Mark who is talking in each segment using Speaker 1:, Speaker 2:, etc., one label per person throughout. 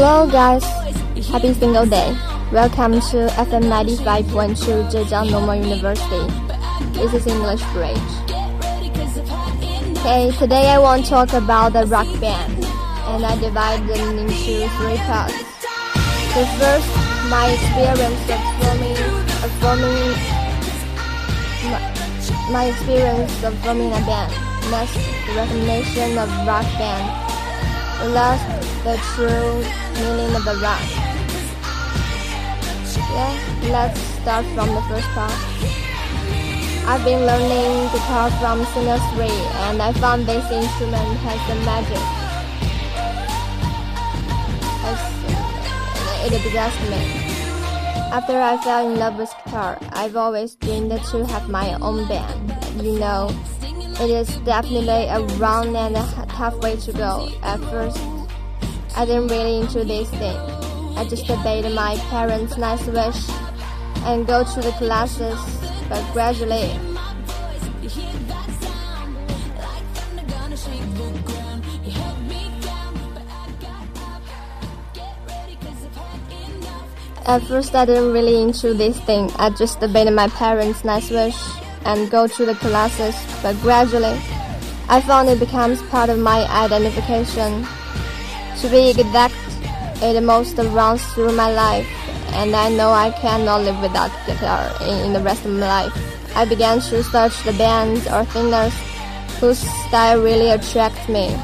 Speaker 1: Hello guys, happy single day. Welcome to FM 95.2 Zhejiang Normal University. This is English Bridge. Okay, today I want to talk about the rock band, and I divide them into three parts. The first, my experience of forming, of forming, my, my experience of forming a band. Next, the recognition of rock band. Last, the true meaning of the rock. Yeah, let's start from the first part. I've been learning guitar from Singer 3 and I found this instrument has a magic. As uh, it possessed me. After I fell in love with guitar, I've always dreamed to have my own band. You know, it is definitely a long and a tough way to go. At first, I didn't really into this thing. I just obeyed my parents' nice wish and go to the classes, but gradually. At first, I didn't really into this thing. I just obeyed my parents' nice wish and go to the classes, but gradually, I found it becomes part of my identification. To be exact, it most runs through my life, and I know I cannot live without guitar in, the rest of my life. I began to search the bands or singers whose style really attracts me.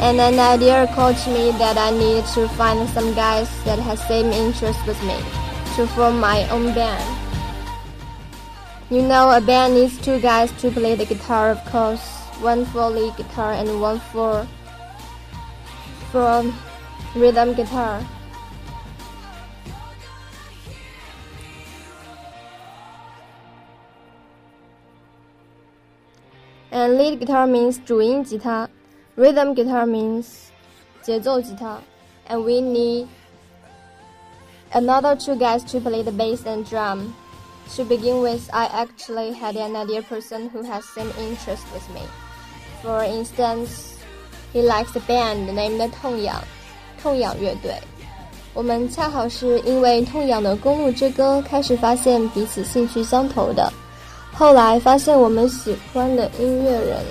Speaker 1: And an idea occurred to me that I needed to find some guys that had same interest with me to form my own band. You know, a band needs two guys to play the guitar, of course, one for lead guitar and one for for rhythm guitar. And lead guitar means 主音吉他, rhythm guitar means 节奏吉他, and we need another two guys to play the bass and drum. To begin with, I actually had an idea person who has same interest with me. For instance, he likes a band named 痛仰，痛仰乐队。我们恰好是因为痛仰的《公路之歌》开始发现彼此兴趣相投的，后来发现我们喜欢的音乐人，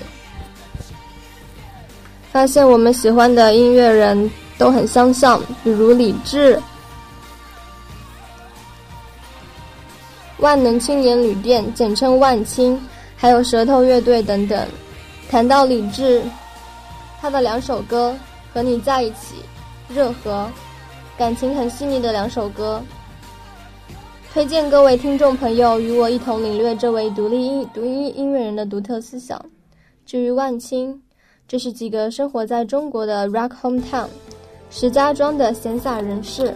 Speaker 1: 发现我们喜欢的音乐人都很相像，比如李志。万能青年旅店，简称万青，还有舌头乐队等等。谈到李志，他的两首歌《和你在一起》《热河》，感情很细腻的两首歌，推荐各位听众朋友与我一同领略这位独立音独音音乐人的独特思想。至于万青，这是几个生活在中国的 Rock Hometown，石家庄的闲散人士。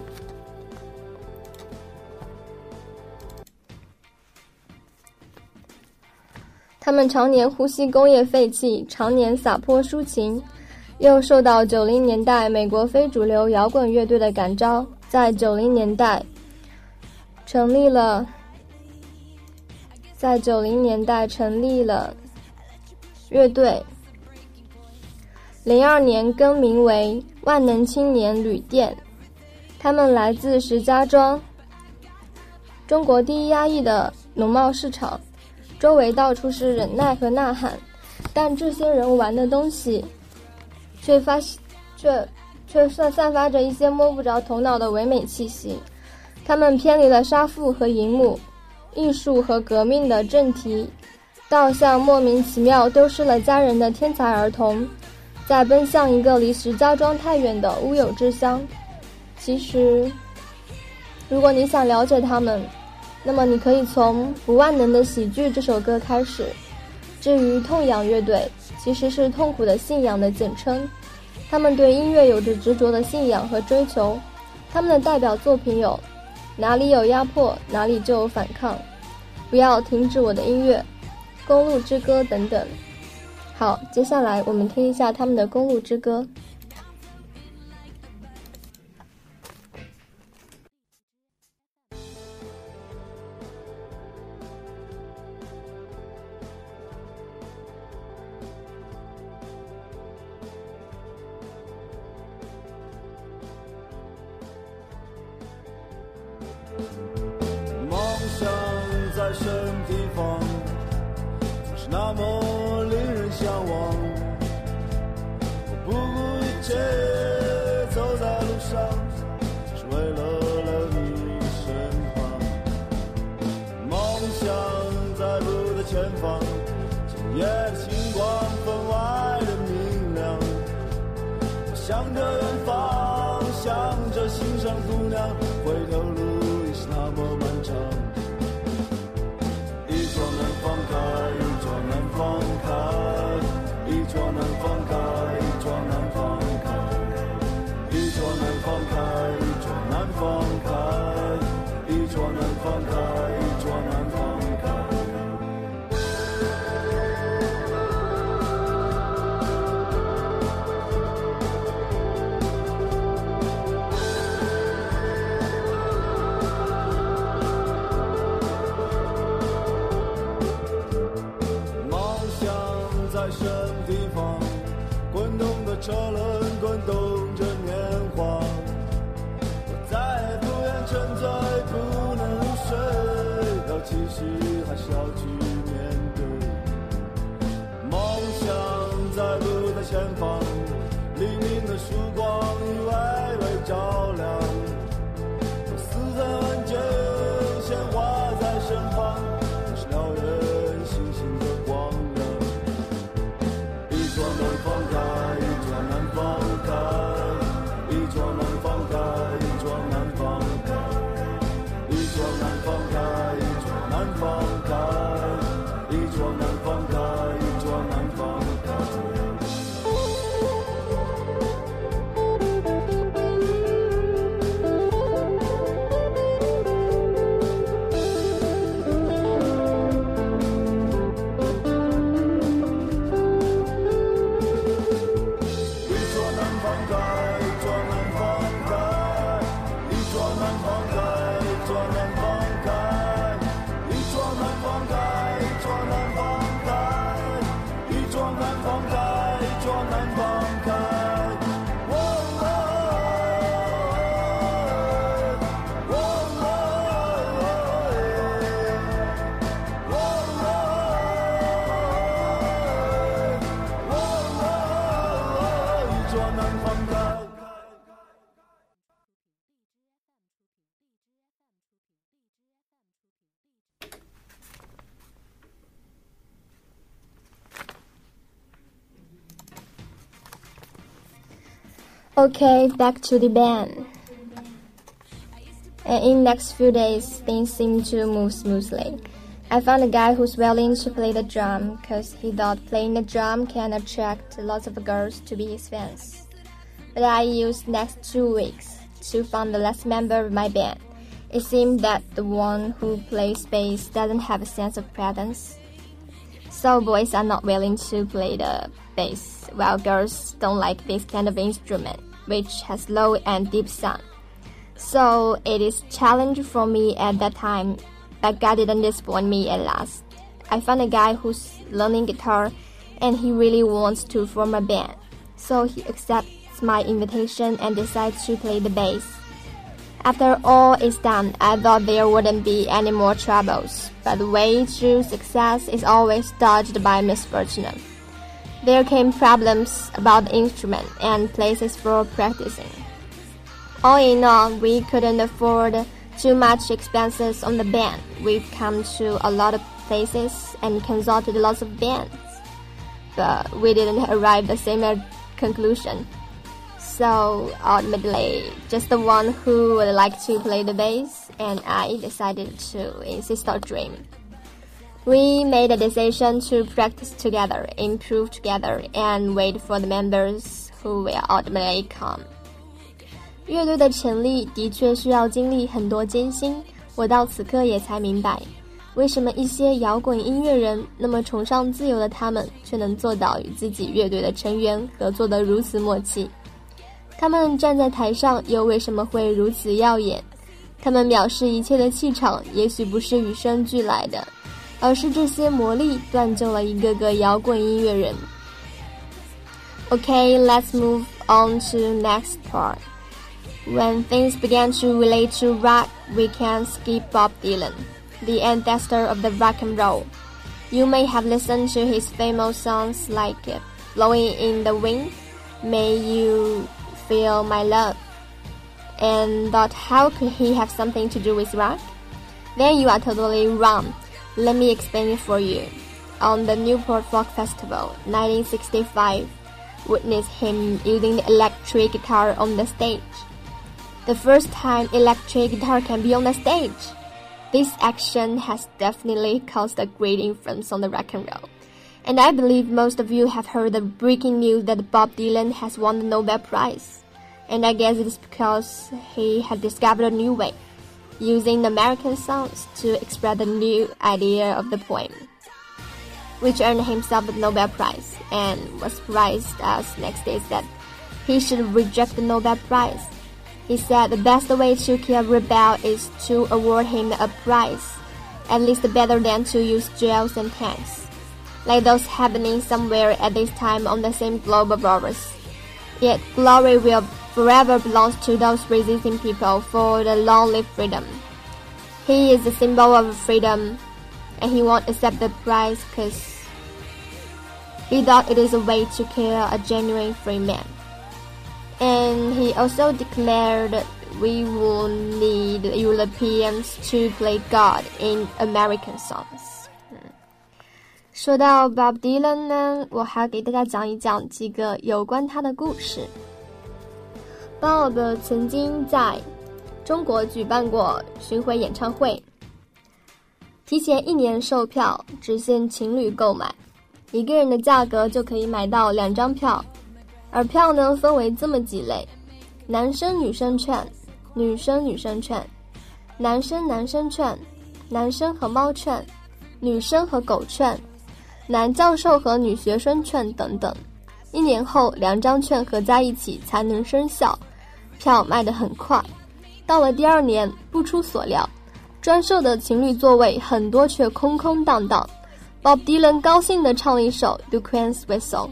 Speaker 1: 他们常年呼吸工业废气，常年洒泼抒情，又受到九零年代美国非主流摇滚乐队的感召，在九零年代成立了，在九零年代成立了乐队，零二年更名为万能青年旅店。他们来自石家庄，中国第一压抑的农贸市场。周围到处是忍耐和呐喊，但这些人玩的东西，却发却却散散发着一些摸不着头脑的唯美气息。他们偏离了杀父和银幕、艺术和革命的正题，倒像莫名其妙丢失了家人的天才儿童，在奔向一个离石家庄太远的乌有之乡。其实，如果你想了解他们，那么你可以从《不万能的喜剧》这首歌开始。至于痛仰乐队，其实是痛苦的信仰的简称。他们对音乐有着执着的信仰和追求。他们的代表作品有《哪里有压迫，哪里就有反抗》《不要停止我的音乐》《公路之歌》等等。好，接下来我们听一下他们的《公路之歌》。
Speaker 2: 时还小
Speaker 1: Okay, back to the band. And in next few days, things seem to move smoothly. I found a guy who's willing to play the drum because he thought playing the drum can attract lots of girls to be his fans. But I used next two weeks to find the last member of my band. It seemed that the one who plays bass doesn't have a sense of presence. So boys are not willing to play the bass, while girls don't like this kind of instrument, which has low and deep sound. So it is challenge for me at that time, but God didn't disappoint me at last. I found a guy who's learning guitar, and he really wants to form a band. So he accepts my invitation and decides to play the bass. After all is done, I thought there wouldn't be any more troubles, but the way to success is always dodged by misfortune. There came problems about the instrument and places for practicing. All in all, we couldn't afford too much expenses on the band. We've come to a lot of places and consulted lots of bands, but we didn't arrive the same conclusion. So ultimately, just the one who would like to play the bass, and I decided to insist on dream. We made a decision to practice together, improve together, and wait for the members who will ultimately come. 乐队的成立的确需要经历很多艰辛，我到此刻也才明白，为什么一些摇滚音乐人那么崇尚自由的他们，却能做到与自己乐队的成员合作得如此默契。他们站在台上又为什么会如此耀眼？他们藐视一切的气场，也许不是与生俱来的，而是这些魔力锻就了一个个摇滚音乐人。Okay, let's move on to next part. When things began to relate to rock, we can skip Bob Dylan, the ancestor of the rock and roll. You may have listened to his famous songs like Blowing in the Wind, Make You Feel My Love, and thought how could he have something to do with rock? Then you are totally wrong. Let me explain it for you. On the Newport Folk Festival, 1965, witness him using the electric guitar on the stage the first time electric guitar can be on the stage. This action has definitely caused a great influence on the rock and roll. And I believe most of you have heard the breaking news that Bob Dylan has won the Nobel Prize. And I guess it is because he had discovered a new way, using American songs to express the new idea of the poem, which earned himself the Nobel Prize and was praised as next day that he should reject the Nobel Prize he said the best way to kill a rebel is to award him a prize, at least better than to use jails and tanks, like those happening somewhere at this time on the same globe of ours. Yet glory will forever belong to those resisting people for the long-lived freedom. He is the symbol of freedom, and he won't accept the prize because he thought it is a way to kill a genuine free man and he also declared we will need Europeans to play God in American songs. 说到 Bob Dylan 呢，我还要给大家讲一讲几个有关他的故事。Bob 曾经在中国举办过巡回演唱会，提前一年售票，只限情侣购买，一个人的价格就可以买到两张票。而票呢，分为这么几类：男生女生券、女生女生券、男生男生券、男生和猫券、女生和狗券、男教授和女学生券等等。一年后，两张券合在一起才能生效，票卖得很快。到了第二年，不出所料，专售的情侣座位很多却空空荡荡。Bob Dylan 高兴地唱了一首《The Queen's Whistle》。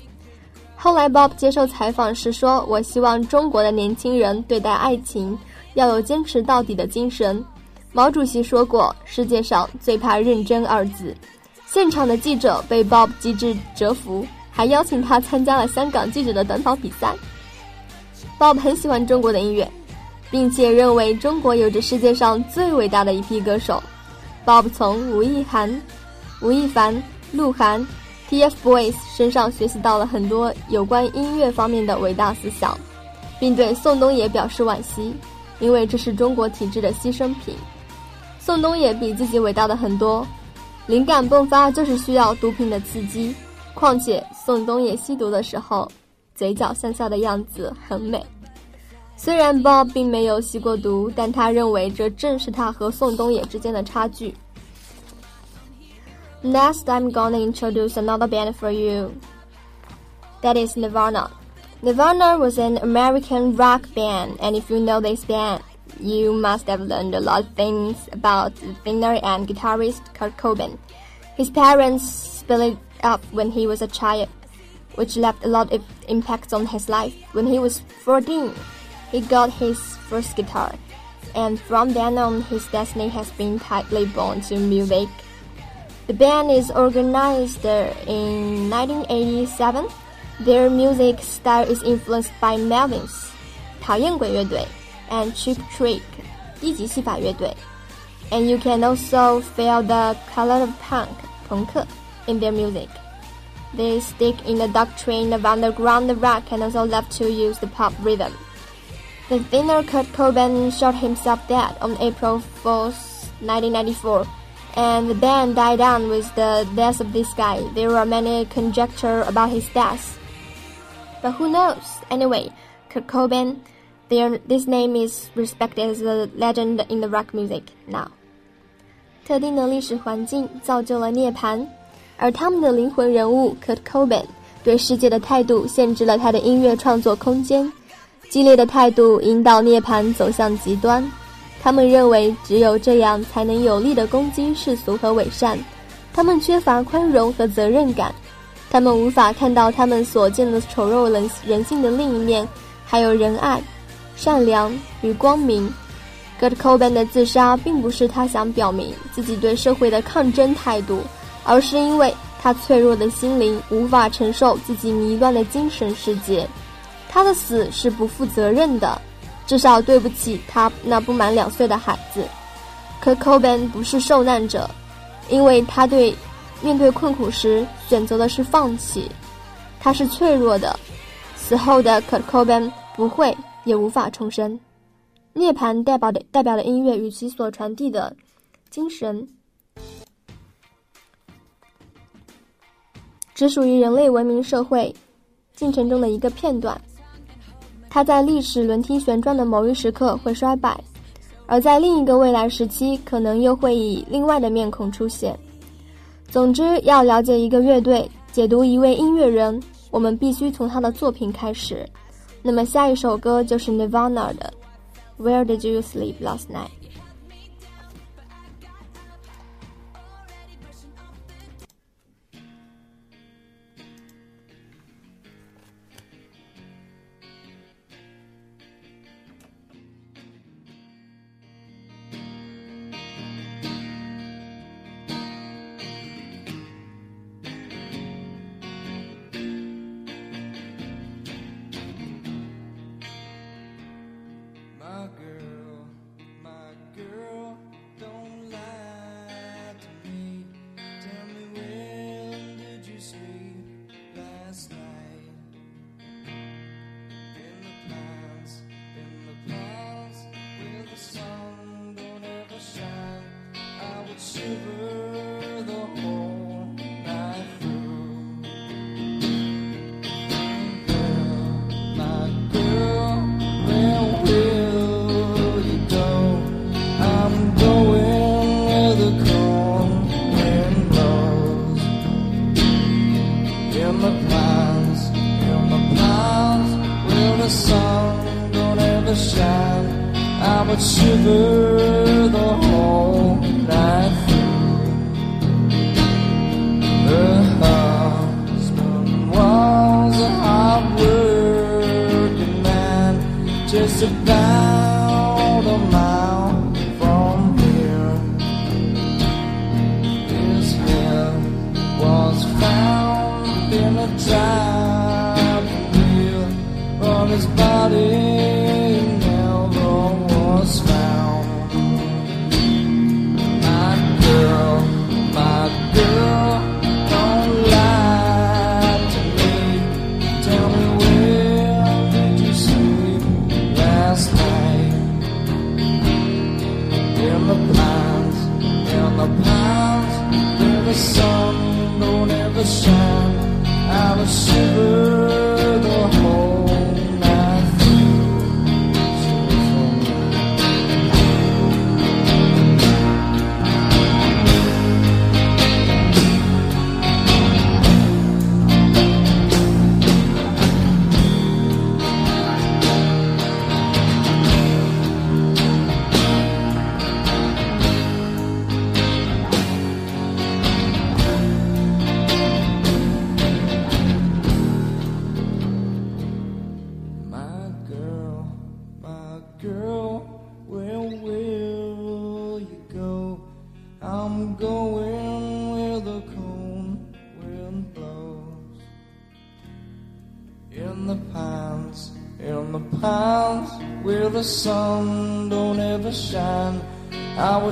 Speaker 1: 后来，Bob 接受采访时说：“我希望中国的年轻人对待爱情要有坚持到底的精神。”毛主席说过：“世界上最怕认真二字。”现场的记者被 Bob 机智折服，还邀请他参加了香港记者的短跑比赛。Bob 很喜欢中国的音乐，并且认为中国有着世界上最伟大的一批歌手。Bob 从吴亦涵、吴亦凡、鹿晗。TFBOYS 身上学习到了很多有关音乐方面的伟大思想，并对宋冬野表示惋惜，因为这是中国体制的牺牲品。宋冬野比自己伟大的很多，灵感迸发就是需要毒品的刺激。况且宋冬野吸毒的时候，嘴角向下的样子很美。虽然 Bob 并没有吸过毒，但他认为这正是他和宋冬野之间的差距。Next, I'm gonna introduce another band for you. That is Nirvana. Nirvana was an American rock band, and if you know this band, you must have learned a lot of things about the singer and guitarist Kurt Cobain. His parents split up when he was a child, which left a lot of impacts on his life. When he was 14, he got his first guitar, and from then on, his destiny has been tightly bound to music the band is organized in 1987. Their music style is influenced by Melvins, 讨厌鬼乐队 and Cheap Trick, 低级戏法乐队. And you can also feel the color of punk, 朋克 in their music. They stick in the doctrine of underground rock and also love to use the pop rhythm. The thinner Kurt Cobain shot himself dead on April 4th, 1994 and the band died down with the death of this guy. There are many conjecture about his death. But who knows? Anyway, Kurt Cobain, their, this name is respected as a legend in the rock music now. 特定的历史环境造就了涅槃，而他们的灵魂人物 Kurt Cobain 对世界的态度限制了他的音乐创作空间，激烈的态度引导涅槃走向极端。他们认为，只有这样才能有力地攻击世俗和伪善。他们缺乏宽容和责任感，他们无法看到他们所见的丑陋人人性的另一面，还有仁爱。善良与光明。Kurt Cobain 的自杀并不是他想表明自己对社会的抗争态度，而是因为他脆弱的心灵无法承受自己迷乱的精神世界。他的死是不负责任的，至少对不起他那不满两岁的孩子。Kurt Cobain 不是受难者，因为他对面对困苦时选择的是放弃。他是脆弱的，死后的 Kurt Cobain 不会也无法重生。涅槃代表的代表的音乐与其所传递的精神，只属于人类文明社会进程中的一个片段。它在历史轮替旋转的某一时刻会衰败，而在另一个未来时期，可能又会以另外的面孔出现。总之，要了解一个乐队，解读一位音乐人，我们必须从他的作品开始。那么，下一首歌就是 Nirvana 的。Where did you sleep last night?
Speaker 3: river. Sun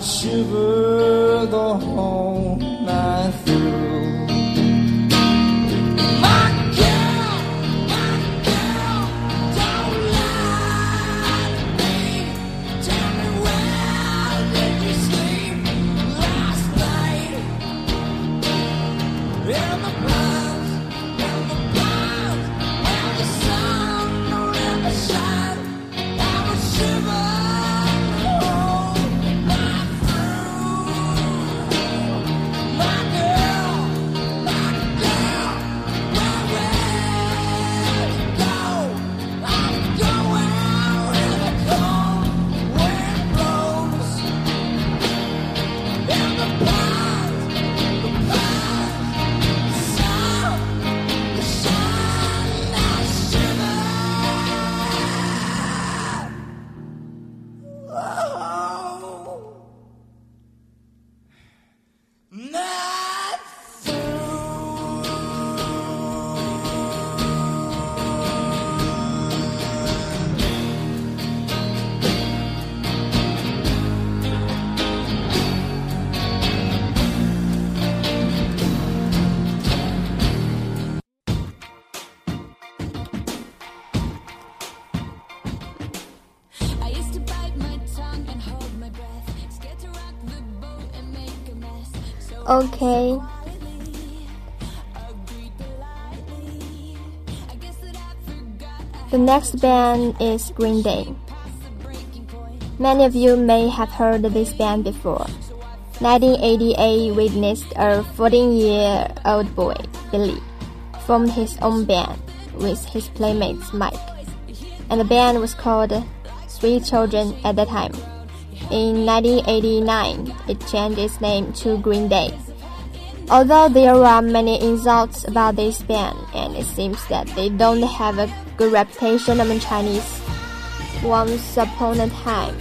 Speaker 3: shiver
Speaker 1: Okay. The next band is Green Day. Many of you may have heard this band before. 1988 witnessed a 14-year-old boy, Billie, formed his own band with his playmates Mike, and the band was called Sweet Children at the time. In 1989, it changed its name to Green Day. Although there are many insults about this band, and it seems that they don't have a good reputation among Chinese, once upon a time,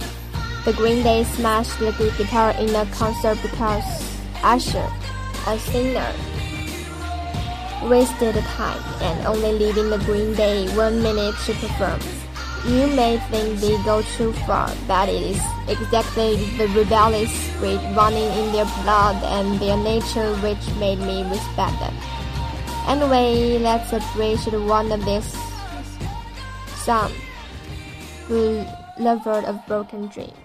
Speaker 1: the Green Day smashed the guitar in a concert because Usher, a singer, wasted time and only leaving the Green Day one minute to perform. You may think they go too far, but it is exactly the rebellious spirit running in their blood and their nature which made me respect them. Anyway, let's appreciate one of these some who lover of broken dreams.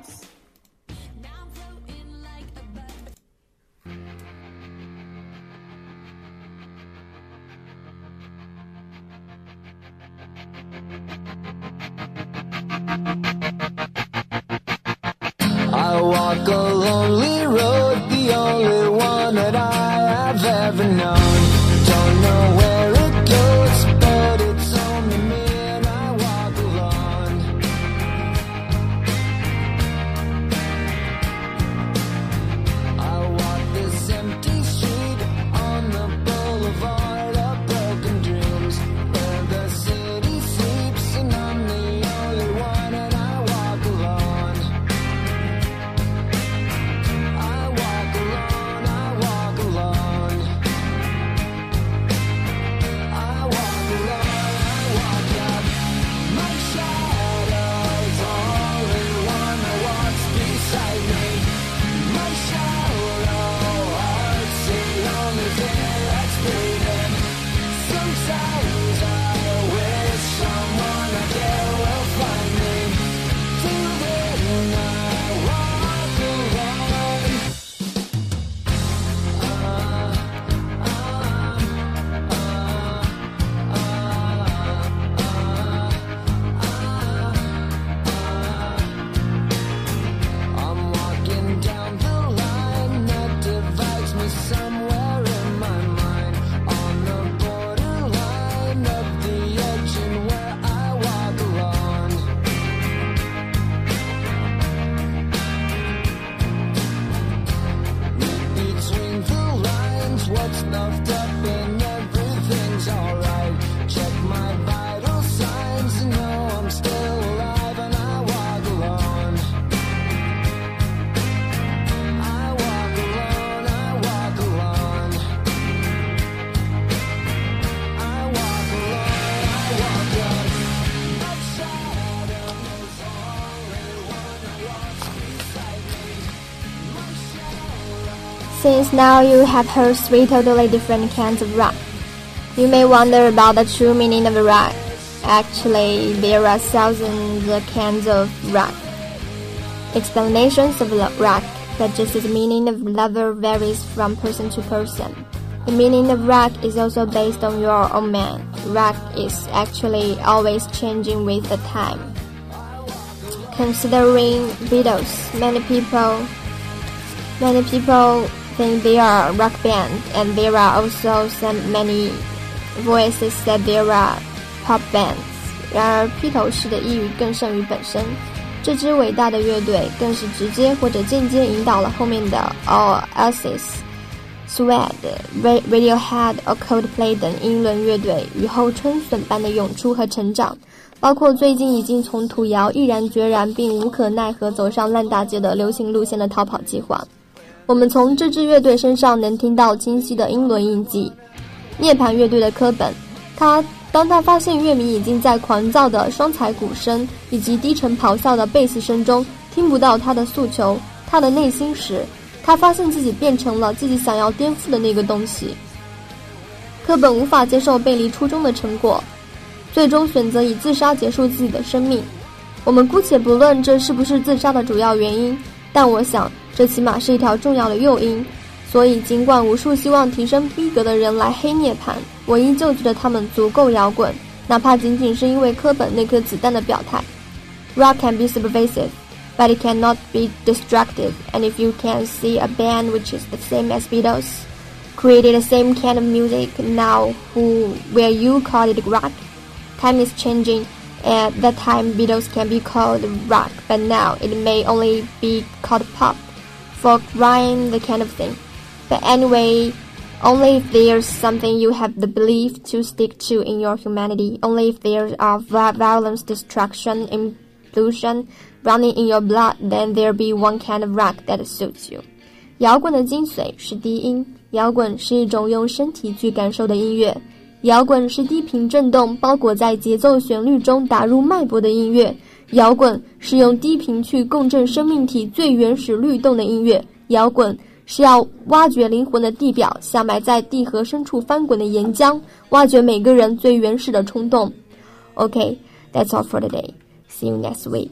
Speaker 1: Now you have heard three totally different kinds of rock, you may wonder about the true meaning of rock. Actually, there are thousands of kinds of rock. Explanations of rock, but just the meaning of lover varies from person to person. The meaning of rock is also based on your own mind. Rock is actually always changing with the time. Considering Beatles, many people Many people think they are rock band, and there are also some many voices that there are pop bands. 然而，披头士的意语更胜于本身。这支伟大的乐队更是直接或者间接引导了后面的 Oasis、Suede、Ra- Radiohead、or Coldplay 等英伦乐队雨后春笋般的涌出和成长，包括最近已经从土窑毅然决然并无可奈何走上烂大街的流行路线的逃跑计划。我们从这支乐队身上能听到清晰的英伦印记。涅槃乐队的科本，他当他发现乐迷已经在狂躁的双踩鼓声以及低沉咆哮的贝斯声中听不到他的诉求、他的内心时，他发现自己变成了自己想要颠覆的那个东西。科本无法接受背离初衷的成果，最终选择以自杀结束自己的生命。我们姑且不论这是不是自杀的主要原因，但我想这起码是一条重要的诱因。所以，尽管无数希望提升逼格的人来黑涅槃，我依旧觉得他们足够摇滚，哪怕仅仅是因为科本那颗子弹的表态。Rock can be subversive, but it cannot be destructive. And if you can see a band which is the same as Beatles, created the same kind of music now, who will you call it rock? Time is changing. At that time, Beatles can be called rock, but now it may only be called pop, folk, rhyme, the kind of thing. But anyway, only if there's something you have the belief to stick to in your humanity, only if there are violence, destruction, implosion running in your blood, then there be one kind of rock that suits you. 摇滚的精髓是低音，摇滚是一种用身体去感受的音乐， 摇滚是低频震动包裹在节奏旋律中打入脉搏的音乐，摇滚是用低频去共振生命体最原始律动的音乐，摇滚。是要挖掘灵魂的地表，像埋在地核深处翻滚的岩浆，挖掘每个人最原始的冲动。OK，that's all for today. See you next week.